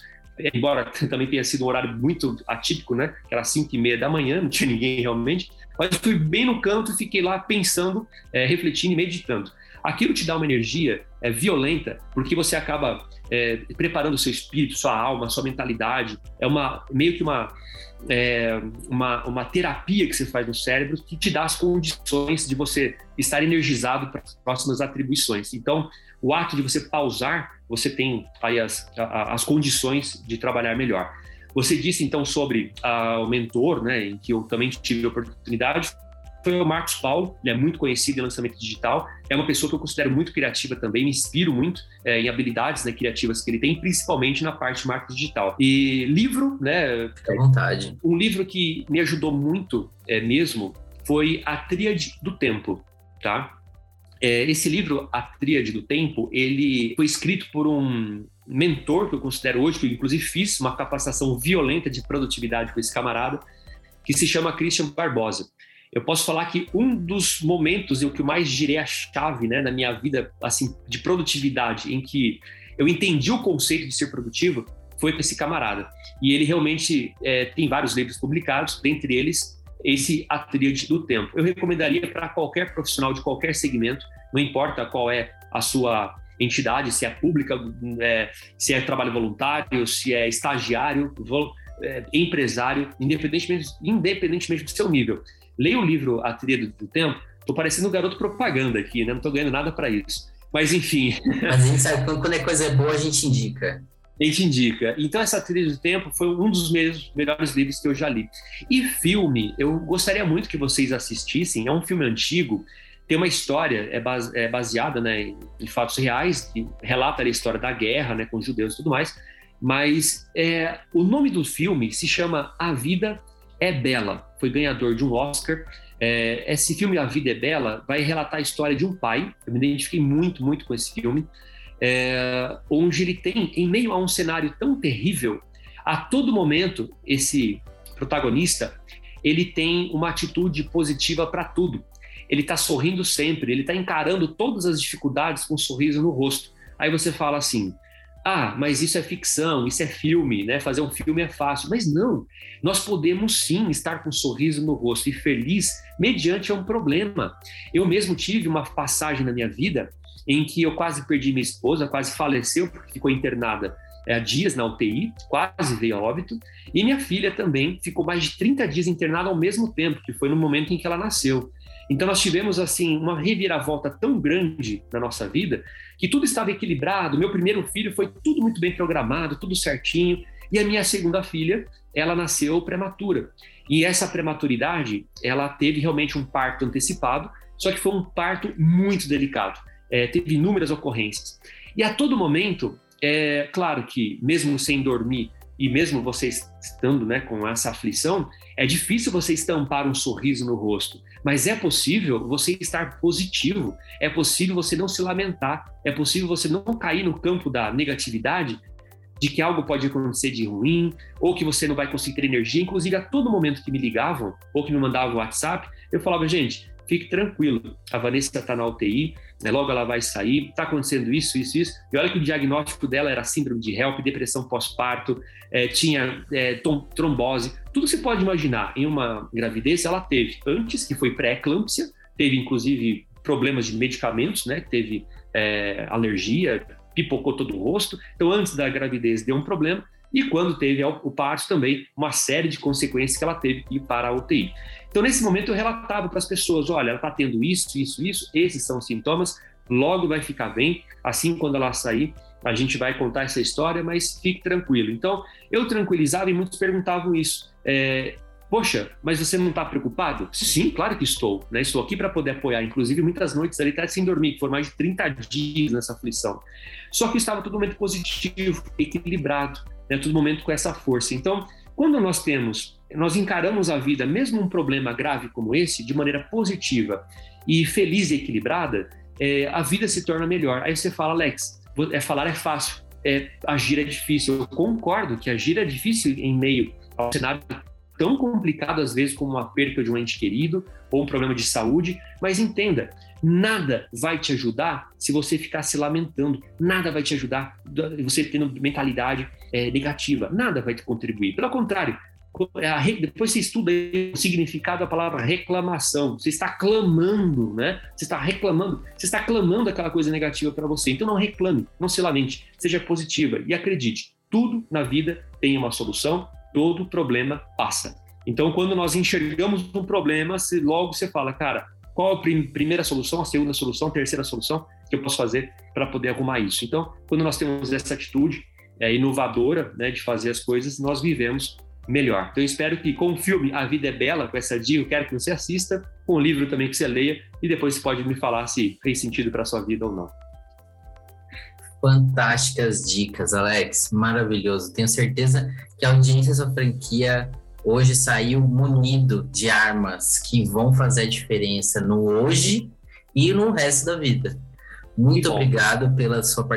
embora também tenha sido um horário muito atípico, né? Era 5 e meia da manhã, não tinha ninguém realmente. Mas fui bem no canto e fiquei lá pensando, é, refletindo e meditando. Aquilo te dá uma energia é, violenta, porque você acaba é, preparando o seu espírito, sua alma, sua mentalidade. É uma meio que uma, é, uma, uma terapia que você faz no cérebro que te dá as condições de você estar energizado para as próximas atribuições. Então, o ato de você pausar, você tem aí as, as condições de trabalhar melhor. Você disse então sobre uh, o mentor, né, em que eu também tive a oportunidade, foi o Marcos Paulo, ele é muito conhecido em lançamento digital, é uma pessoa que eu considero muito criativa também, me inspiro muito é, em habilidades né, criativas que ele tem, principalmente na parte de marketing digital. E livro, né? Fica à vontade. Um livro que me ajudou muito é, mesmo foi A Tríade do Tempo, tá? É, esse livro, A Tríade do Tempo, ele foi escrito por um mentor que eu considero hoje, que eu inclusive fiz uma capacitação violenta de produtividade com esse camarada, que se chama Christian Barbosa eu posso falar que um dos momentos em que eu mais girei a chave né, na minha vida assim de produtividade, em que eu entendi o conceito de ser produtivo, foi com esse camarada. E ele realmente é, tem vários livros publicados, dentre eles esse A Tríade do Tempo. Eu recomendaria para qualquer profissional de qualquer segmento, não importa qual é a sua entidade, se é pública, é, se é trabalho voluntário, se é estagiário, é, empresário, independentemente, independentemente do seu nível leia o livro A Trilha do Tempo, tô parecendo um garoto propaganda aqui, né? Não tô ganhando nada para isso. Mas enfim. Mas a gente sabe que quando é coisa boa, a gente indica. A gente indica. Então, essa trilha do tempo foi um dos meus melhores livros que eu já li. E filme, eu gostaria muito que vocês assistissem. É um filme antigo, tem uma história, é, base, é baseada né, em fatos reais, que relata a história da guerra né, com os judeus e tudo mais. Mas é, o nome do filme se chama A Vida é Bela, foi ganhador de um Oscar. É, esse filme A Vida é Bela vai relatar a história de um pai, eu me identifiquei muito, muito com esse filme, é, onde ele tem, em meio a um cenário tão terrível, a todo momento, esse protagonista, ele tem uma atitude positiva para tudo. Ele está sorrindo sempre, ele está encarando todas as dificuldades com um sorriso no rosto. Aí você fala assim: ah, mas isso é ficção, isso é filme, né? Fazer um filme é fácil. Mas não, nós podemos sim estar com um sorriso no rosto e feliz mediante um problema. Eu mesmo tive uma passagem na minha vida em que eu quase perdi minha esposa, quase faleceu porque ficou internada é, há dias na UTI, quase veio a óbito, e minha filha também ficou mais de 30 dias internada ao mesmo tempo, que foi no momento em que ela nasceu. Então nós tivemos assim uma reviravolta tão grande na nossa vida que tudo estava equilibrado. Meu primeiro filho foi tudo muito bem programado, tudo certinho, e a minha segunda filha, ela nasceu prematura. E essa prematuridade, ela teve realmente um parto antecipado, só que foi um parto muito delicado. É, teve inúmeras ocorrências. E a todo momento, é claro que mesmo sem dormir e mesmo você estando né, com essa aflição, é difícil você estampar um sorriso no rosto, mas é possível você estar positivo, é possível você não se lamentar, é possível você não cair no campo da negatividade, de que algo pode acontecer de ruim, ou que você não vai conseguir ter energia. Inclusive, a todo momento que me ligavam ou que me mandavam WhatsApp, eu falava, gente, fique tranquilo. A Vanessa está na UTI, né, logo ela vai sair, está acontecendo isso, isso, isso. E olha que o diagnóstico dela era síndrome de HELP, depressão pós-parto, é, tinha é, trombose, tudo se pode imaginar. Em uma gravidez, ela teve antes, que foi pré-eclâmpsia, teve inclusive problemas de medicamentos, né? Teve é, alergia, pipocou todo o rosto. Então, antes da gravidez, deu um problema. E quando teve o parto também, uma série de consequências que ela teve que ir para a UTI. Então, nesse momento, eu relatava para as pessoas: olha, ela está tendo isso, isso, isso, esses são os sintomas, logo vai ficar bem. Assim, quando ela sair, a gente vai contar essa história, mas fique tranquilo. Então, eu tranquilizava e muitos perguntavam isso. É, Poxa, mas você não está preocupado? Sim, claro que estou. Né? Estou aqui para poder apoiar. Inclusive, muitas noites ali até sem dormir, foram mais de 30 dias nessa aflição. Só que estava todo momento positivo, equilibrado, né? todo momento com essa força. Então, quando nós temos, nós encaramos a vida, mesmo um problema grave como esse, de maneira positiva e feliz e equilibrada, é, a vida se torna melhor. Aí você fala, Alex, é, falar é fácil, é, agir é difícil. Eu concordo que agir é difícil em meio ao cenário tão complicado às vezes como uma perca de um ente querido ou um problema de saúde, mas entenda, nada vai te ajudar se você ficar se lamentando, nada vai te ajudar você tendo mentalidade é, negativa, nada vai te contribuir. Pelo contrário, depois você estuda o significado da palavra reclamação. Você está clamando, né? Você está reclamando, você está clamando aquela coisa negativa para você. Então não reclame, não se lamente, seja positiva e acredite, tudo na vida tem uma solução todo problema passa. Então, quando nós enxergamos um problema, logo você fala, cara, qual a primeira solução, a segunda solução, a terceira solução que eu posso fazer para poder arrumar isso? Então, quando nós temos essa atitude é, inovadora né, de fazer as coisas, nós vivemos melhor. Então, eu espero que com o filme A Vida é Bela, com essa dica, eu quero que você assista, com o livro também que você leia, e depois você pode me falar se fez sentido para a sua vida ou não. Fantásticas dicas, Alex. Maravilhoso. Tenho certeza que a audiência da franquia hoje saiu munido de armas que vão fazer a diferença no hoje e no resto da vida. Muito obrigado pela sua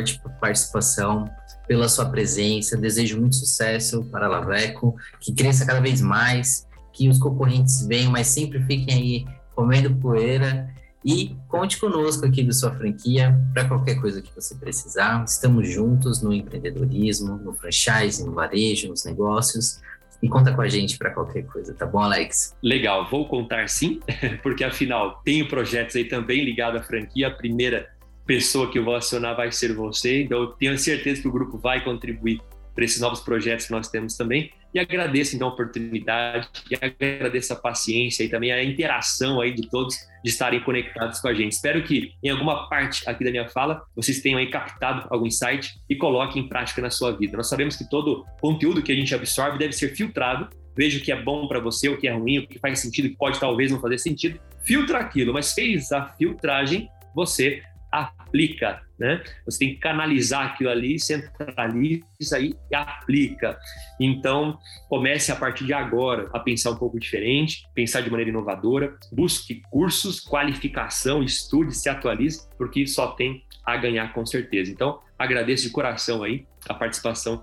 participação, pela sua presença. Desejo muito sucesso para a Laveco, que cresça cada vez mais, que os concorrentes venham, mas sempre fiquem aí comendo poeira e conte conosco aqui do sua franquia para qualquer coisa que você precisar. Estamos juntos no empreendedorismo, no franchise, no varejo, nos negócios. E conta com a gente para qualquer coisa, tá bom, Alex? Legal, vou contar sim, porque afinal tenho projetos aí também ligados à franquia. A primeira pessoa que eu vou acionar vai ser você, então eu tenho certeza que o grupo vai contribuir para esses novos projetos que nós temos também. E agradeço então a oportunidade e agradeço a paciência e também a interação aí de todos de estarem conectados com a gente. Espero que em alguma parte aqui da minha fala vocês tenham aí captado algum insight e coloquem em prática na sua vida. Nós sabemos que todo conteúdo que a gente absorve deve ser filtrado. Veja o que é bom para você, o que é ruim, o que faz sentido, o que pode talvez não fazer sentido. Filtra aquilo, mas fez a filtragem, você aplica, né? Você tem que canalizar aquilo ali, centraliza e aplica. Então, comece a partir de agora a pensar um pouco diferente, pensar de maneira inovadora, busque cursos, qualificação, estude, se atualize, porque só tem a ganhar com certeza. Então, agradeço de coração aí a participação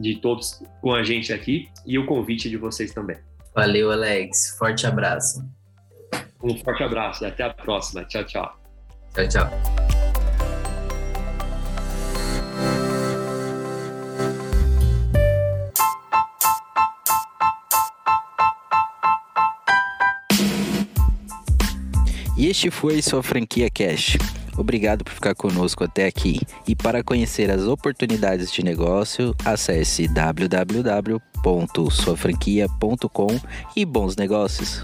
de todos com a gente aqui e o convite de vocês também. Valeu, Alex. Forte abraço. Um forte abraço. Até a próxima. Tchau, tchau. Tchau, tchau. Este foi sua franquia Cash. Obrigado por ficar conosco até aqui. E para conhecer as oportunidades de negócio, acesse www.suafranquia.com e bons negócios.